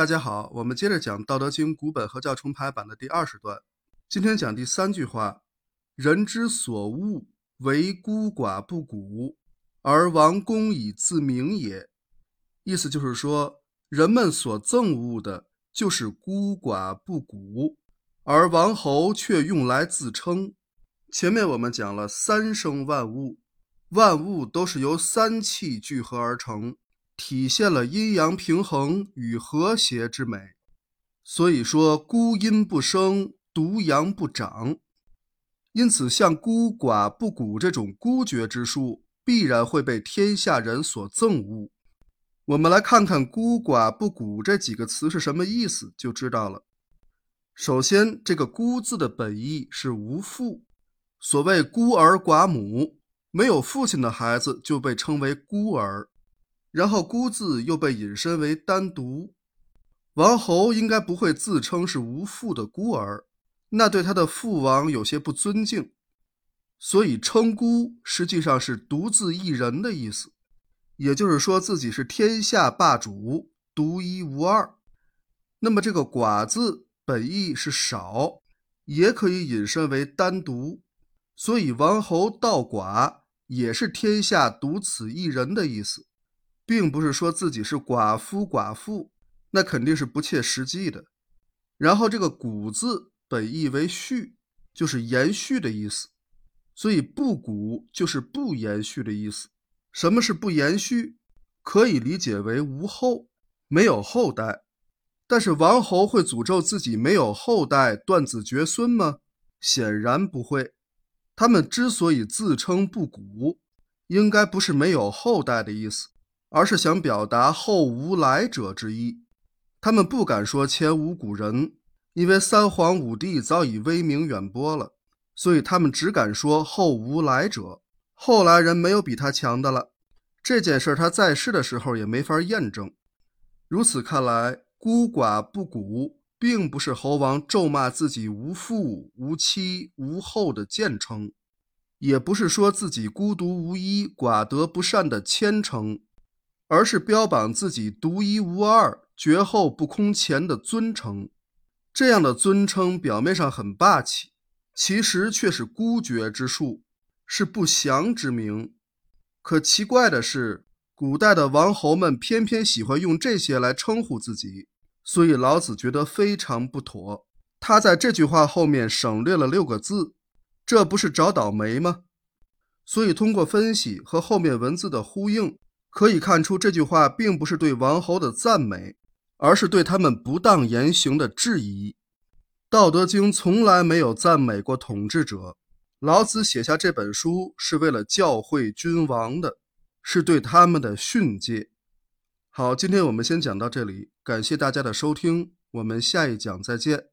大家好，我们接着讲《道德经》古本合教重排版的第二十段。今天讲第三句话：“人之所恶，为孤寡不古，而王公以自明也。”意思就是说，人们所憎恶的就是孤寡不古，而王侯却用来自称。前面我们讲了三生万物，万物都是由三气聚合而成。体现了阴阳平衡与和谐之美，所以说孤阴不生，独阳不长。因此，像孤寡不古这种孤绝之术，必然会被天下人所憎恶。我们来看看“孤寡不古”这几个词是什么意思，就知道了。首先，这个“孤”字的本意是无父，所谓孤儿寡母，没有父亲的孩子就被称为孤儿。然后“孤”字又被引申为单独，王侯应该不会自称是无父的孤儿，那对他的父王有些不尊敬，所以称孤实际上是独自一人的意思，也就是说自己是天下霸主，独一无二。那么这个“寡”字本意是少，也可以引申为单独，所以王侯道寡也是天下独此一人的意思。并不是说自己是寡夫寡妇，那肯定是不切实际的。然后这个“古”字本意为续，就是延续的意思，所以不古就是不延续的意思。什么是不延续？可以理解为无后，没有后代。但是王侯会诅咒自己没有后代，断子绝孙吗？显然不会。他们之所以自称不古，应该不是没有后代的意思。而是想表达后无来者之意，他们不敢说前无古人，因为三皇五帝早已威名远播了，所以他们只敢说后无来者，后来人没有比他强的了。这件事他在世的时候也没法验证。如此看来，孤寡不古，并不是猴王咒骂自己无父无妻无后的贱称，也不是说自己孤独无依、寡德不善的谦称。而是标榜自己独一无二、绝后不空前的尊称，这样的尊称表面上很霸气，其实却是孤绝之术，是不祥之名。可奇怪的是，古代的王侯们偏偏喜欢用这些来称呼自己，所以老子觉得非常不妥。他在这句话后面省略了六个字，这不是找倒霉吗？所以通过分析和后面文字的呼应。可以看出，这句话并不是对王侯的赞美，而是对他们不当言行的质疑。《道德经》从来没有赞美过统治者，老子写下这本书是为了教诲君王的，是对他们的训诫。好，今天我们先讲到这里，感谢大家的收听，我们下一讲再见。